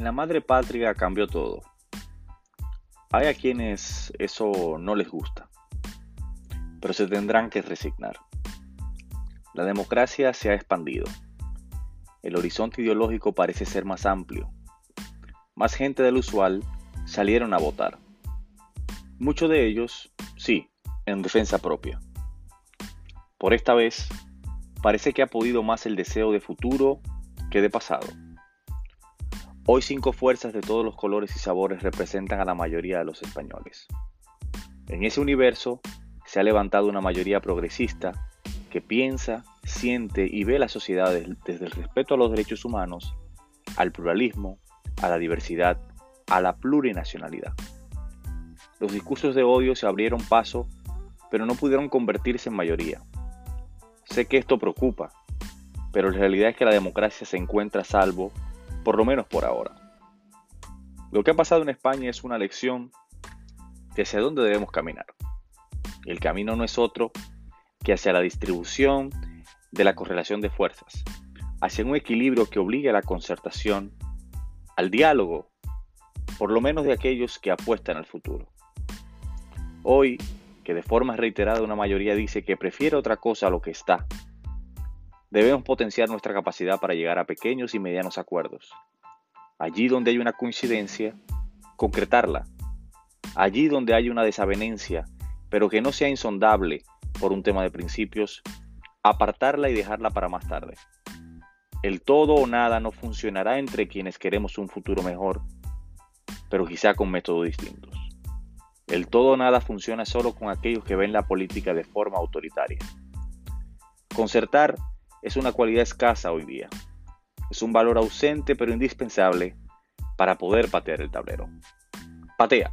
En la madre patria cambió todo. Hay a quienes eso no les gusta, pero se tendrán que resignar. La democracia se ha expandido. El horizonte ideológico parece ser más amplio. Más gente del usual salieron a votar. Muchos de ellos, sí, en defensa propia. Por esta vez, parece que ha podido más el deseo de futuro que de pasado. Hoy cinco fuerzas de todos los colores y sabores representan a la mayoría de los españoles. En ese universo se ha levantado una mayoría progresista que piensa, siente y ve la sociedad desde el respeto a los derechos humanos, al pluralismo, a la diversidad, a la plurinacionalidad. Los discursos de odio se abrieron paso, pero no pudieron convertirse en mayoría. Sé que esto preocupa, pero la realidad es que la democracia se encuentra a salvo por lo menos por ahora. Lo que ha pasado en España es una lección de hacia dónde debemos caminar. El camino no es otro que hacia la distribución de la correlación de fuerzas, hacia un equilibrio que obligue a la concertación, al diálogo, por lo menos de aquellos que apuestan al futuro. Hoy, que de forma reiterada una mayoría dice que prefiere otra cosa a lo que está, Debemos potenciar nuestra capacidad para llegar a pequeños y medianos acuerdos. Allí donde hay una coincidencia, concretarla. Allí donde hay una desavenencia, pero que no sea insondable por un tema de principios, apartarla y dejarla para más tarde. El todo o nada no funcionará entre quienes queremos un futuro mejor, pero quizá con métodos distintos. El todo o nada funciona solo con aquellos que ven la política de forma autoritaria. Concertar es una cualidad escasa hoy día. Es un valor ausente pero indispensable para poder patear el tablero. Patea.